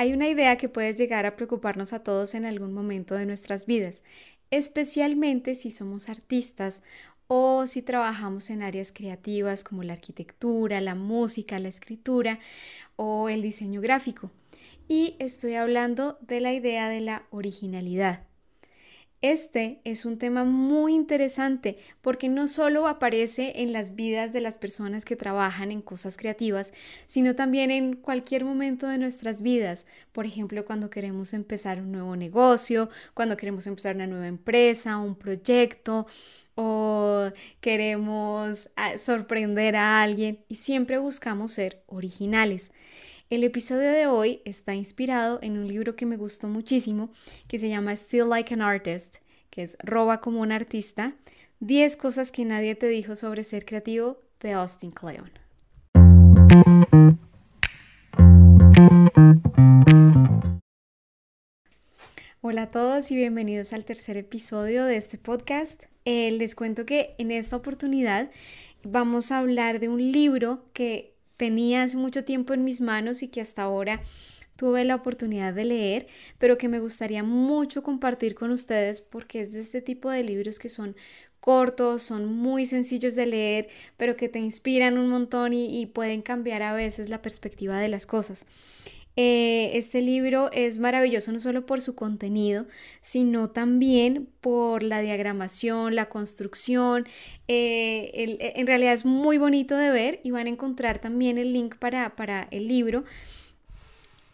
Hay una idea que puede llegar a preocuparnos a todos en algún momento de nuestras vidas, especialmente si somos artistas o si trabajamos en áreas creativas como la arquitectura, la música, la escritura o el diseño gráfico. Y estoy hablando de la idea de la originalidad. Este es un tema muy interesante porque no solo aparece en las vidas de las personas que trabajan en cosas creativas, sino también en cualquier momento de nuestras vidas. Por ejemplo, cuando queremos empezar un nuevo negocio, cuando queremos empezar una nueva empresa, un proyecto o queremos ah, sorprender a alguien y siempre buscamos ser originales. El episodio de hoy está inspirado en un libro que me gustó muchísimo, que se llama Still Like an Artist, que es Roba como un artista, 10 cosas que nadie te dijo sobre ser creativo de Austin Kleon. Hola a todos y bienvenidos al tercer episodio de este podcast. Eh, les cuento que en esta oportunidad vamos a hablar de un libro que tenía hace mucho tiempo en mis manos y que hasta ahora tuve la oportunidad de leer, pero que me gustaría mucho compartir con ustedes porque es de este tipo de libros que son cortos, son muy sencillos de leer, pero que te inspiran un montón y, y pueden cambiar a veces la perspectiva de las cosas. Eh, este libro es maravilloso no solo por su contenido, sino también por la diagramación, la construcción. Eh, e, en realidad es muy bonito de ver y van a encontrar también el link para, para el libro.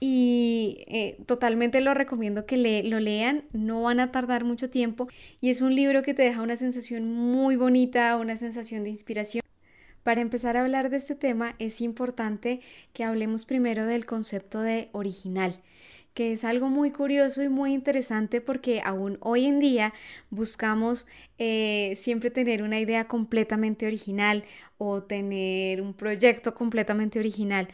Y eh, totalmente lo recomiendo que le, lo lean, no van a tardar mucho tiempo y es un libro que te deja una sensación muy bonita, una sensación de inspiración. Para empezar a hablar de este tema es importante que hablemos primero del concepto de original que es algo muy curioso y muy interesante porque aún hoy en día buscamos eh, siempre tener una idea completamente original o tener un proyecto completamente original.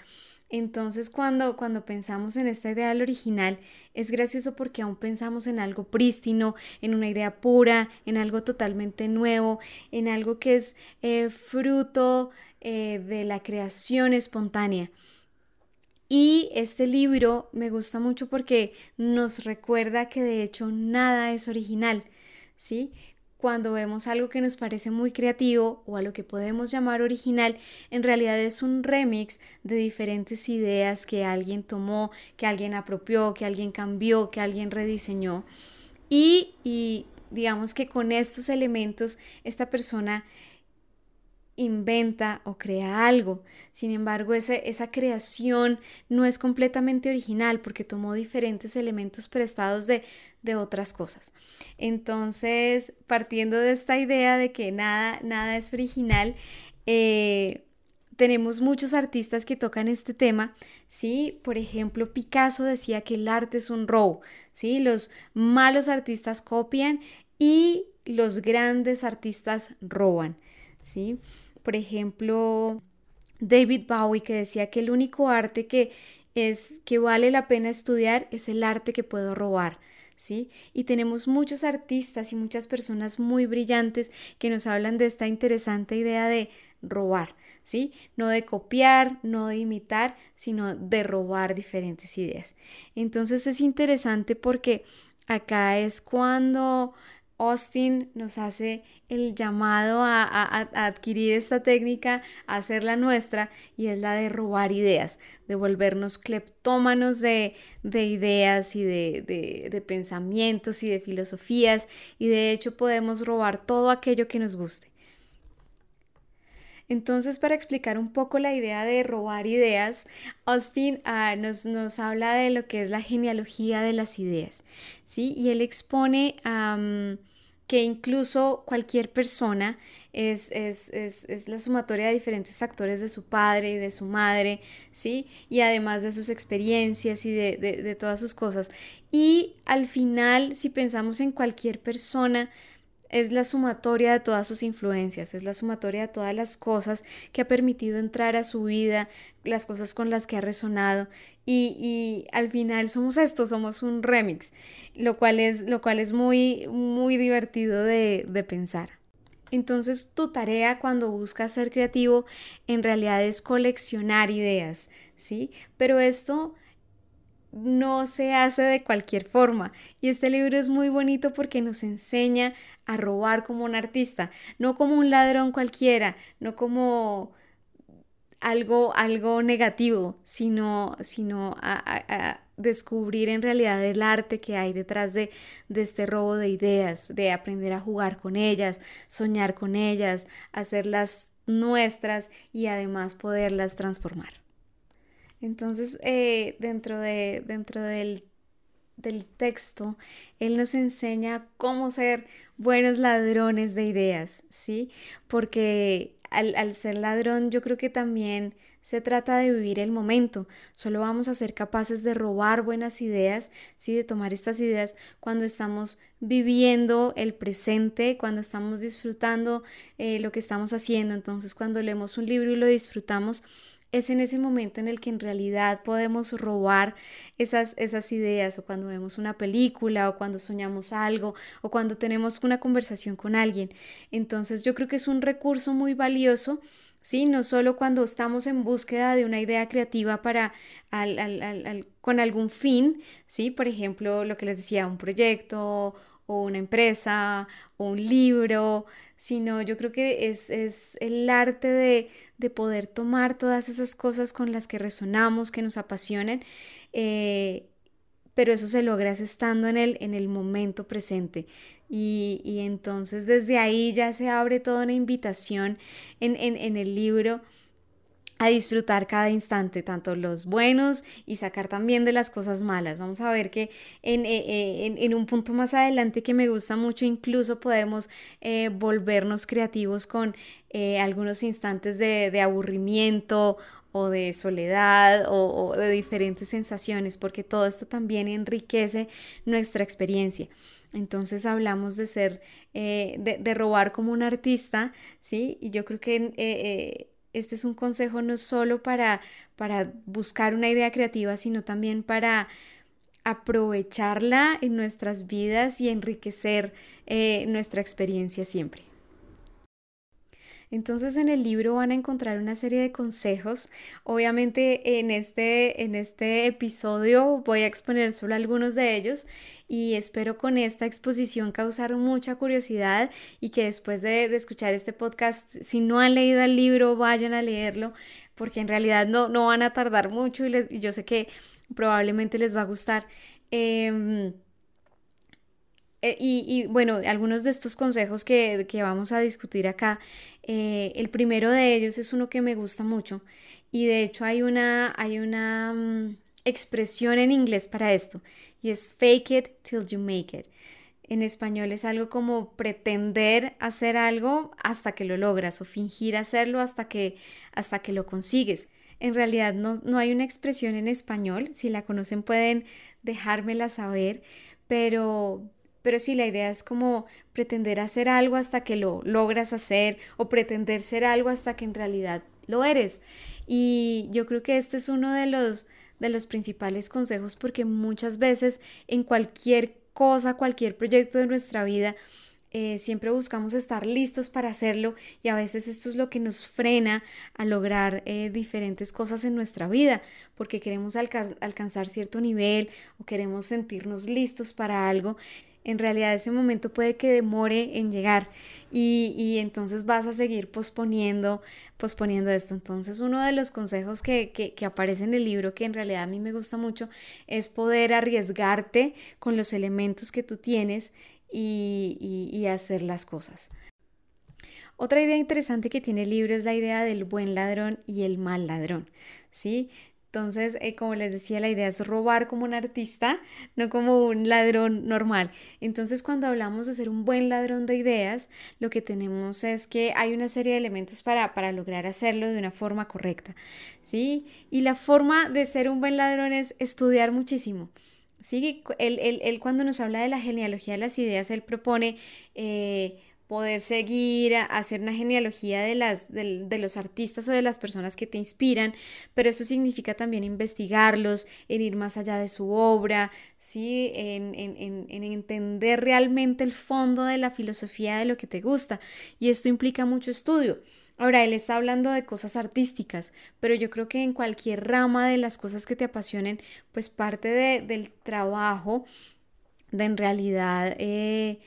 Entonces, cuando, cuando pensamos en esta idea del original, es gracioso porque aún pensamos en algo prístino, en una idea pura, en algo totalmente nuevo, en algo que es eh, fruto eh, de la creación espontánea. Y este libro me gusta mucho porque nos recuerda que de hecho nada es original, ¿sí? Cuando vemos algo que nos parece muy creativo o a lo que podemos llamar original, en realidad es un remix de diferentes ideas que alguien tomó, que alguien apropió, que alguien cambió, que alguien rediseñó. Y, digamos que con estos elementos esta persona inventa o crea algo. Sin embargo, esa creación no es completamente original porque tomó diferentes elementos prestados de, de otras cosas. Entonces, partiendo de esta idea de que nada, nada es original, eh, tenemos muchos artistas que tocan este tema, ¿sí? Por ejemplo, Picasso decía que el arte es un robo, ¿sí? Los malos artistas copian y los grandes artistas roban, ¿sí? Por ejemplo, David Bowie que decía que el único arte que es que vale la pena estudiar es el arte que puedo robar. ¿Sí? Y tenemos muchos artistas y muchas personas muy brillantes que nos hablan de esta interesante idea de robar, ¿sí? No de copiar, no de imitar, sino de robar diferentes ideas. Entonces es interesante porque acá es cuando Austin nos hace el llamado a, adquirir esta técnica, a hacerla nuestra, y es la de robar ideas, de volvernos cleptómanos de, ideas y de, de pensamientos y de filosofías, y de hecho podemos robar todo aquello que nos guste. Entonces, para explicar un poco la idea de robar ideas, Austin ah, nos, nos, habla de lo que es la genealogía de las ideas, ¿sí? Y él expone que incluso cualquier persona es, la sumatoria de diferentes factores de su padre y de su madre, ¿sí? Y además de sus experiencias y de, de todas sus cosas. Y al final, si pensamos en cualquier persona, es la sumatoria de todas sus influencias, es la sumatoria de todas las cosas que ha permitido entrar a su vida, las cosas con las que ha resonado y, al final somos esto, somos un remix, lo cual es, lo cual es muy, muy divertido de, de pensar. Entonces tu tarea cuando buscas ser creativo en realidad es coleccionar ideas, ¿sí? Pero esto no se hace de cualquier forma. Y este libro es muy bonito porque nos enseña a robar como un artista, no como un ladrón cualquiera, no como algo, algo negativo, sino, sino a, descubrir en realidad el arte que hay detrás de, de este robo de ideas, de aprender a jugar con ellas, soñar con ellas, hacerlas nuestras y además poderlas transformar. Entonces, eh, dentro, de, dentro del, del texto, él nos enseña cómo ser buenos ladrones de ideas, ¿sí? Porque al, al, ser ladrón yo creo que también se trata de vivir el momento. Solo vamos a ser capaces de robar buenas ideas, ¿sí? De tomar estas ideas cuando estamos viviendo el presente, cuando estamos disfrutando eh, lo que estamos haciendo. Entonces, cuando leemos un libro y lo disfrutamos, es en ese momento en el que en realidad podemos robar esas, esas ideas o cuando vemos una película o cuando soñamos algo o cuando tenemos una conversación con alguien. Entonces yo creo que es un recurso muy valioso. Sí, no solo cuando estamos en búsqueda de una idea creativa para con algún fin, sí, por ejemplo, lo que les decía, un proyecto o una empresa o un libro, sino yo creo que es, es el arte de, de poder tomar todas esas cosas con las que resonamos, que nos apasionan, eh, pero eso se logra estando en el, en el momento presente. Y, y, entonces desde ahí ya se abre toda una invitación en, en, en el libro a disfrutar cada instante, tanto los buenos y sacar también de las cosas malas. Vamos a ver que en, eh, eh, en, un punto más adelante que me gusta mucho, incluso podemos eh, volvernos creativos con algunos instantes de, aburrimiento o de soledad o, de diferentes sensaciones, porque todo esto también enriquece nuestra experiencia. Entonces hablamos de ser, de, robar como un artista, ¿sí? Y yo creo que este es un consejo no solo para, para buscar una idea creativa, sino también para aprovecharla en nuestras vidas y enriquecer eh, nuestra experiencia siempre. Entonces en el libro van a encontrar una serie de consejos. Obviamente en este, en este episodio voy a exponer solo algunos de ellos y espero con esta exposición causar mucha curiosidad y que después de, escuchar este podcast, si no han leído el libro, vayan a leerlo porque en realidad no, no van a tardar mucho y, les, y yo sé que probablemente les va a gustar. Em, eh, y, bueno, algunos de estos consejos que, vamos a discutir acá, eh, el primero de ellos es uno que me gusta mucho y de hecho hay una, hay una mm, expresión en inglés para esto y es fake it till you make it. En español es algo como pretender hacer algo hasta que lo logras o fingir hacerlo hasta que, hasta que lo consigues. En realidad no, no hay una expresión en español, si la conocen pueden dejármela saber, pero, pero sí, la idea es como pretender hacer algo hasta que lo logras hacer o pretender ser algo hasta que en realidad lo eres. Y yo creo que este es uno de los, de los principales consejos porque muchas veces en cualquier cosa, cualquier proyecto de nuestra vida, eh, siempre buscamos estar listos para hacerlo y a veces esto es lo que nos frena a lograr eh, diferentes cosas en nuestra vida porque queremos alcanzar cierto nivel o queremos sentirnos listos para algo en realidad ese momento puede que demore en llegar y, entonces vas a seguir posponiendo, posponiendo esto. Entonces uno de los consejos que, que, aparece en el libro, que en realidad a mí me gusta mucho, es poder arriesgarte con los elementos que tú tienes y, y hacer las cosas. Otra idea interesante que tiene el libro es la idea del buen ladrón y el mal ladrón, ¿sí? Entonces, eh, como les decía, la idea es robar como un artista, no como un ladrón normal. Entonces, cuando hablamos de ser un buen ladrón de ideas, lo que tenemos es que hay una serie de elementos para, para lograr hacerlo de una forma correcta, ¿sí? Y la forma de ser un buen ladrón es estudiar muchísimo. Sí, él, él, cuando nos habla de la genealogía de las ideas, él propone eh, poder seguir, hacer una genealogía de, las, de, los artistas o de las personas que te inspiran, pero eso significa también investigarlos, en ir más allá de su obra, ¿sí? en, en, en entender realmente el fondo de la filosofía de lo que te gusta. Y esto implica mucho estudio. Ahora, él está hablando de cosas artísticas, pero yo creo que en cualquier rama de las cosas que te apasionen, pues parte del trabajo de en realidad eh,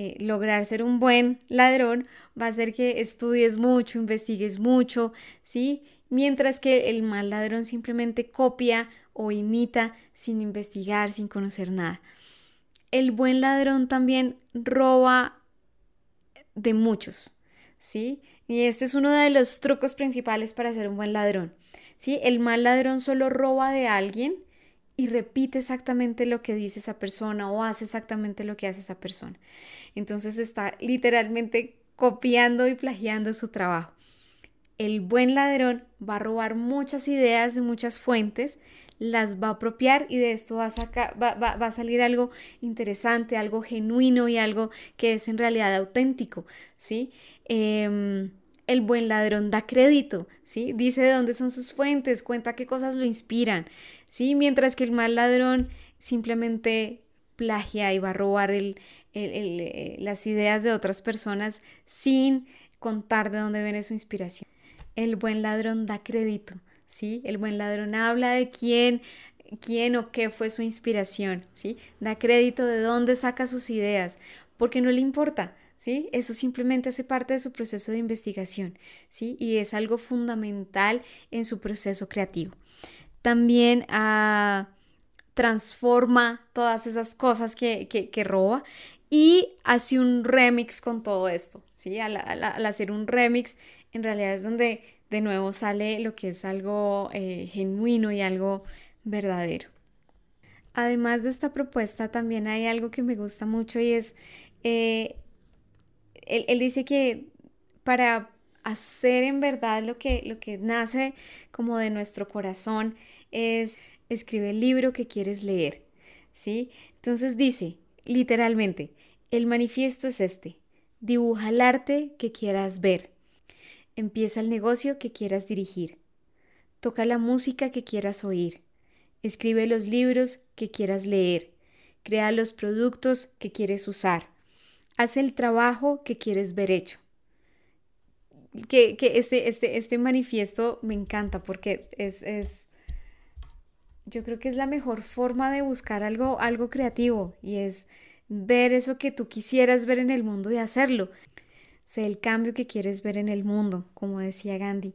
eh, lograr ser un buen ladrón va a ser que estudies mucho, investigues mucho, ¿sí? Mientras que el mal ladrón simplemente copia o imita sin investigar, sin conocer nada. El buen ladrón también roba de muchos, ¿sí? Y este es uno de los trucos principales para ser un buen ladrón. ¿sí? El mal ladrón solo roba de alguien y repite exactamente lo que dice esa persona o hace exactamente lo que hace esa persona. Entonces está literalmente copiando y plagiando su trabajo. El buen ladrón va a robar muchas ideas de muchas fuentes, las va a apropiar y de esto va a, sacar, va, va, a salir algo interesante, algo genuino y algo que es en realidad auténtico, ¿sí? Em, el buen ladrón da crédito, ¿sí? Dice de dónde son sus fuentes, cuenta qué cosas lo inspiran, ¿sí? Mientras que el mal ladrón simplemente plagia y va a robar eh, las ideas de otras personas sin contar de dónde viene su inspiración. El buen ladrón da crédito, ¿sí? El buen ladrón habla de quién, quién o qué fue su inspiración, ¿sí? Da crédito de dónde saca sus ideas, porque no le importa, ¿sí? Eso simplemente hace parte de su proceso de investigación, ¿sí? Y es algo fundamental en su proceso creativo. También ah, transforma todas esas cosas que, roba y hace un remix con todo esto, ¿sí? Al, hacer un remix, en realidad es donde de nuevo sale lo que es algo eh, genuino y algo verdadero. Además de esta propuesta, también hay algo que me gusta mucho y es eh, él, dice que para hacer en verdad lo que, lo que nace como de nuestro corazón es escribe el libro que quieres leer, ¿sí? Entonces dice, literalmente, el manifiesto es este, dibuja el arte que quieras ver, empieza el negocio que quieras dirigir, toca la música que quieras oír, escribe los libros que quieras leer, crea los productos que quieres usar, haz el trabajo que quieres ver hecho. Que, este, este, este manifiesto me encanta porque es, es, yo creo que es la mejor forma de buscar algo, algo creativo y es ver eso que tú quisieras ver en el mundo y hacerlo. Sé el cambio que quieres ver en el mundo, como decía Gandhi.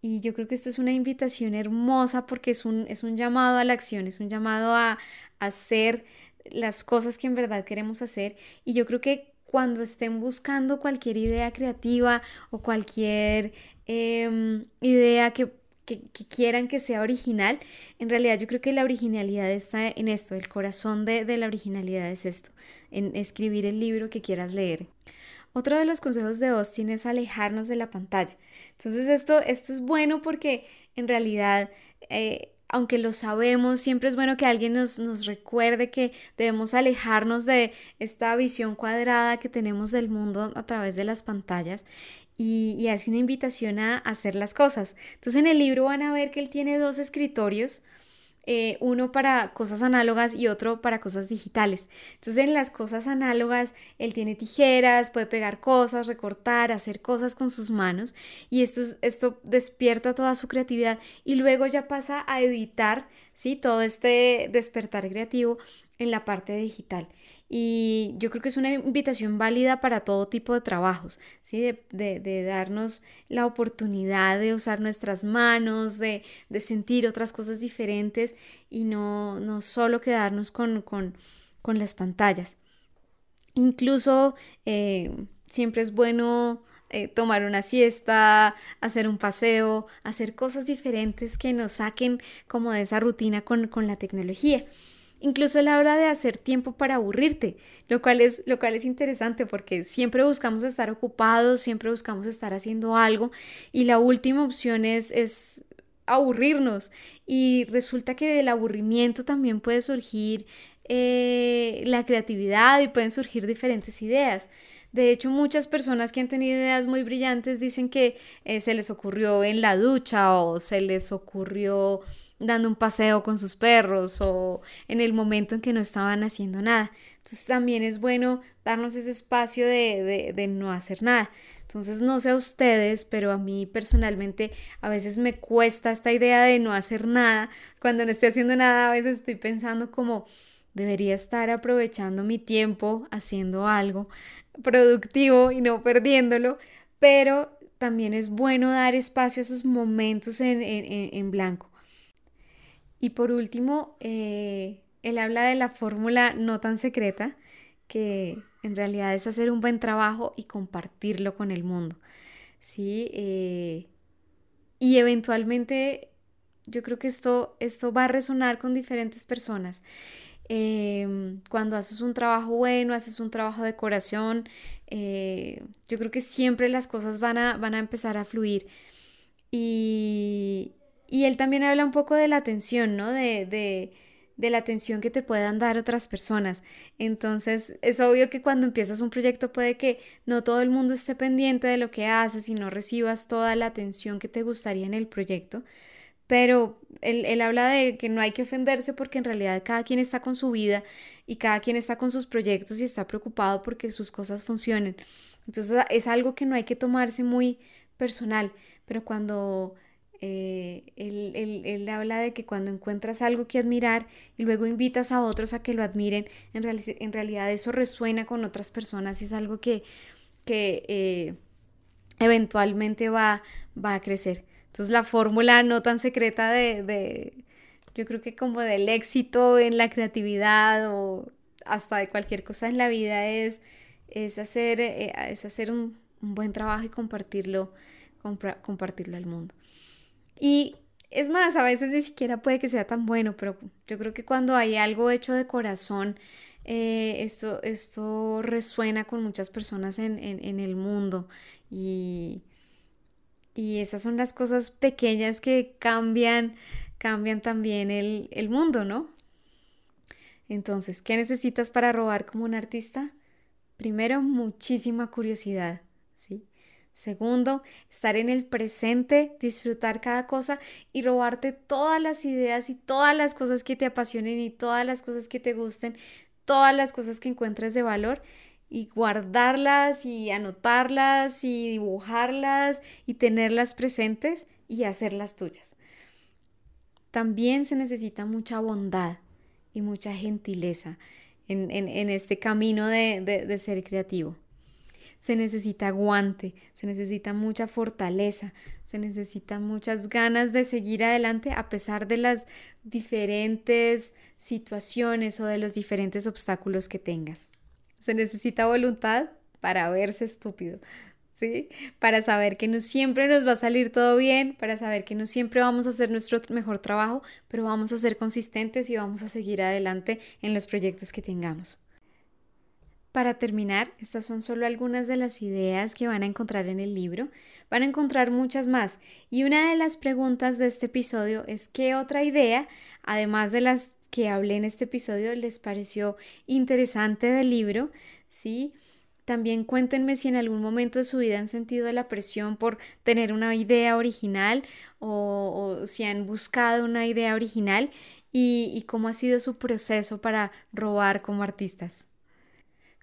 Y yo creo que esto es una invitación hermosa porque es un, es un llamado a la acción, es un llamado a, a hacer las cosas que en verdad queremos hacer. Y yo creo que cuando estén buscando cualquier idea creativa o cualquier em, idea que, quieran que sea original, en realidad yo creo que la originalidad está en esto, el corazón de, de la originalidad es esto, en escribir el libro que quieras leer. Otro de los consejos de Austin es alejarnos de la pantalla. Entonces esto, esto es bueno porque en realidad eh, aunque lo sabemos, siempre es bueno que alguien nos, nos, recuerde que debemos alejarnos de esta visión cuadrada que tenemos del mundo a través de las pantallas y, y hace una invitación a hacer las cosas. Entonces en el libro van a ver que él tiene dos escritorios eh, uno para cosas análogas y otro para cosas digitales. Entonces en las cosas análogas él tiene tijeras, puede pegar cosas, recortar, hacer cosas con sus manos y esto, esto despierta toda su creatividad y luego ya pasa a editar, ¿sí? Todo este despertar creativo en la parte digital. Y yo creo que es una invitación válida para todo tipo de trabajos, ¿sí? de, darnos la oportunidad de usar nuestras manos, de, sentir otras cosas diferentes y no, no solo quedarnos con, las pantallas. Incluso eh, siempre es bueno eh, tomar una siesta, hacer un paseo, hacer cosas diferentes que nos saquen como de esa rutina con, con la tecnología. Incluso él habla de hacer tiempo para aburrirte, lo cual es, lo cual es interesante porque siempre buscamos estar ocupados, siempre buscamos estar haciendo algo y la última opción es, es aburrirnos. Y resulta que del aburrimiento también puede surgir eh, la creatividad y pueden surgir diferentes ideas. De hecho, muchas personas que han tenido ideas muy brillantes dicen que eh, se les ocurrió en la ducha o se les ocurrió dando un paseo con sus perros o en el momento en que no estaban haciendo nada. Entonces también es bueno darnos ese espacio de, no hacer nada. Entonces no sé a ustedes, pero a mí personalmente a veces me cuesta esta idea de no hacer nada. Cuando no estoy haciendo nada, a veces estoy pensando como debería estar aprovechando mi tiempo haciendo algo productivo y no perdiéndolo, pero también es bueno dar espacio a esos momentos en, blanco. Y por último, eh, él habla de la fórmula no tan secreta, que en realidad es hacer un buen trabajo y compartirlo con el mundo. ¿sí? Eh, y eventualmente yo creo que esto, esto va a resonar con diferentes personas. Em, cuando haces un trabajo bueno, haces un trabajo de corazón, eh, yo creo que siempre las cosas van a, van a empezar a fluir. Y, y, él también habla un poco de la atención, ¿no? De, de, de, la atención que te puedan dar otras personas. Entonces, es obvio que cuando empiezas un proyecto puede que no todo el mundo esté pendiente de lo que haces y no recibas toda la atención que te gustaría en el proyecto pero él, habla de que no hay que ofenderse porque en realidad cada quien está con su vida y cada quien está con sus proyectos y está preocupado porque sus cosas funcionen. Entonces es algo que no hay que tomarse muy personal, pero cuando eh, él, él, habla de que cuando encuentras algo que admirar y luego invitas a otros a que lo admiren, en, en realidad eso resuena con otras personas y es algo que, que eh, eventualmente va, va a crecer. Entonces la fórmula no tan secreta de, yo creo que como del éxito en la creatividad o hasta de cualquier cosa en la vida es, es hacer, eh, es hacer un, buen trabajo y compartirlo, compartirlo al mundo. Y es más, a veces ni siquiera puede que sea tan bueno, pero yo creo que cuando hay algo hecho de corazón, eh, esto, esto resuena con muchas personas en, en el mundo y, y esas son las cosas pequeñas que cambian, cambian también el, el mundo, ¿no? Entonces, ¿qué necesitas para robar como un artista? Primero, muchísima curiosidad, ¿sí? Segundo, estar en el presente, disfrutar cada cosa y robarte todas las ideas y todas las cosas que te apasionen y todas las cosas que te gusten, todas las cosas que encuentres de valor y guardarlas y anotarlas y dibujarlas y tenerlas presentes y hacerlas tuyas. También se necesita mucha bondad y mucha gentileza en, este camino de, de ser creativo. Se necesita aguante, se necesita mucha fortaleza, se necesitan muchas ganas de seguir adelante a pesar de las diferentes situaciones o de los diferentes obstáculos que tengas. Se necesita voluntad para verse estúpido, ¿sí? Para saber que no siempre nos va a salir todo bien, para saber que no siempre vamos a hacer nuestro mejor trabajo, pero vamos a ser consistentes y vamos a seguir adelante en los proyectos que tengamos. Para terminar, estas son solo algunas de las ideas que van a encontrar en el libro. Van a encontrar muchas más. Y una de las preguntas de este episodio es qué otra idea, además de las que hablé en este episodio les pareció interesante del libro, ¿sí? También cuéntenme si en algún momento de su vida han sentido la presión por tener una idea original o, si han buscado una idea original y, cómo ha sido su proceso para robar como artistas.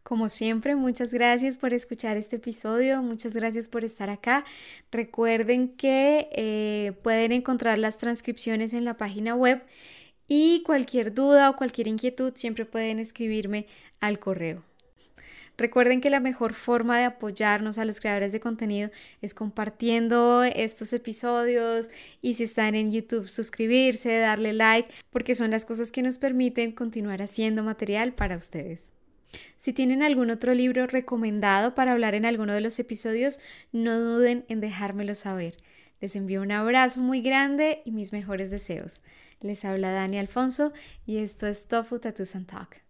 Como siempre, muchas gracias por escuchar este episodio, muchas gracias por estar acá. Recuerden que eh, pueden encontrar las transcripciones en la página web y cualquier duda o cualquier inquietud siempre pueden escribirme al correo. Recuerden que la mejor forma de apoyarnos a los creadores de contenido es compartiendo estos episodios y si están en YouTube suscribirse, darle like, porque son las cosas que nos permiten continuar haciendo material para ustedes. Si tienen algún otro libro recomendado para hablar en alguno de los episodios, no duden en dejármelo saber. Les envío un abrazo muy grande y mis mejores deseos. Les habla Dani Alfonso y esto es Tofu Tattoos Talk.